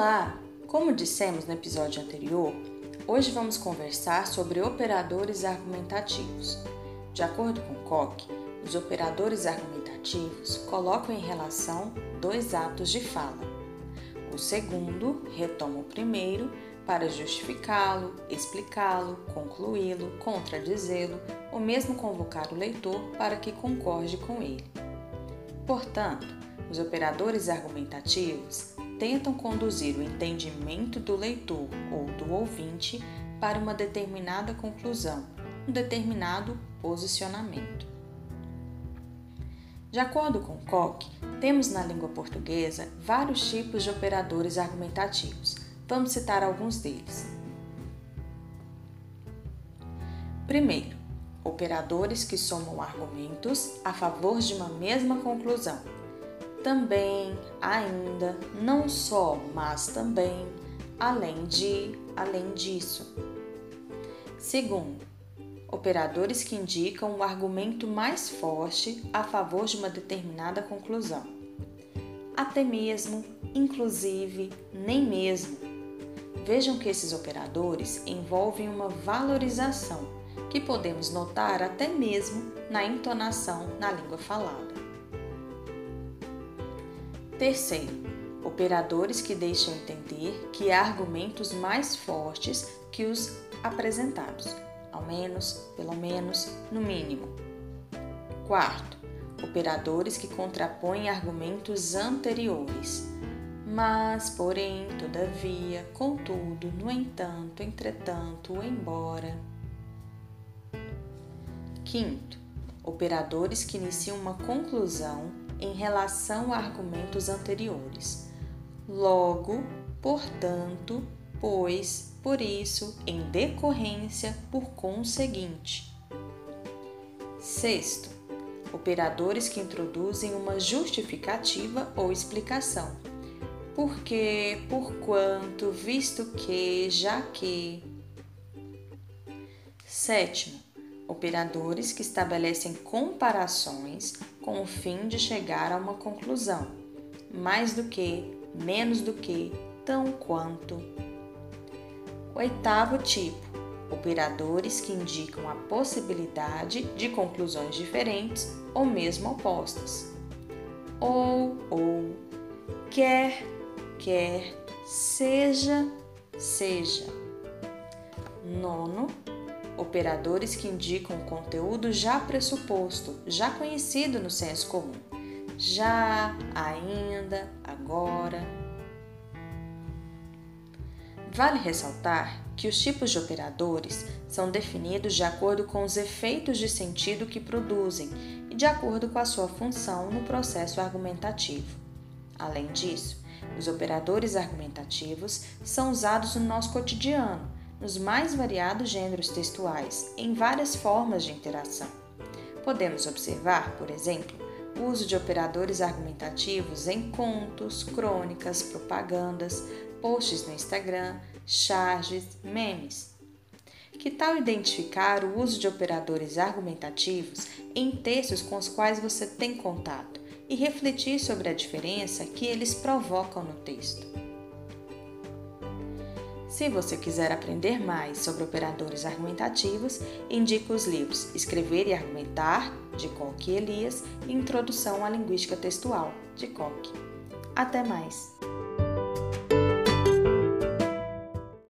Olá! Como dissemos no episódio anterior, hoje vamos conversar sobre operadores argumentativos. De acordo com Koch, os operadores argumentativos colocam em relação dois atos de fala. O segundo retoma o primeiro para justificá-lo, explicá-lo, concluí-lo, contradizê-lo ou mesmo convocar o leitor para que concorde com ele. Portanto, os operadores argumentativos tentam conduzir o entendimento do leitor ou do ouvinte para uma determinada conclusão, um determinado posicionamento. De acordo com Koch, temos na língua portuguesa vários tipos de operadores argumentativos. Vamos citar alguns deles. Primeiro, operadores que somam argumentos a favor de uma mesma conclusão também, ainda, não só, mas também, além de, além disso. Segundo, operadores que indicam o argumento mais forte a favor de uma determinada conclusão. Até mesmo, inclusive, nem mesmo. Vejam que esses operadores envolvem uma valorização que podemos notar até mesmo na entonação na língua falada. Terceiro, operadores que deixam entender que há argumentos mais fortes que os apresentados, ao menos, pelo menos, no mínimo. Quarto, operadores que contrapõem argumentos anteriores. Mas, porém, todavia, contudo, no entanto, entretanto, embora. Quinto, operadores que iniciam uma conclusão em relação a argumentos anteriores. Logo, portanto, pois, por isso, em decorrência, por conseguinte. Sexto, operadores que introduzem uma justificativa ou explicação. Porque, por quanto, visto que, já que. Sétimo, operadores que estabelecem comparações com o fim de chegar a uma conclusão, mais do que, menos do que, tão quanto. Oitavo tipo: operadores que indicam a possibilidade de conclusões diferentes ou mesmo opostas. Ou, ou, quer, quer, seja, seja. Nono, operadores que indicam o conteúdo já pressuposto, já conhecido no senso comum. Já, ainda, agora. Vale ressaltar que os tipos de operadores são definidos de acordo com os efeitos de sentido que produzem e de acordo com a sua função no processo argumentativo. Além disso, os operadores argumentativos são usados no nosso cotidiano nos mais variados gêneros textuais, em várias formas de interação. Podemos observar, por exemplo, o uso de operadores argumentativos em contos, crônicas, propagandas, posts no Instagram, charges, memes. Que tal identificar o uso de operadores argumentativos em textos com os quais você tem contato e refletir sobre a diferença que eles provocam no texto? Se você quiser aprender mais sobre operadores argumentativos, indico os livros Escrever e Argumentar, de Koch e Elias, e Introdução à Linguística Textual, de Koch. Até mais!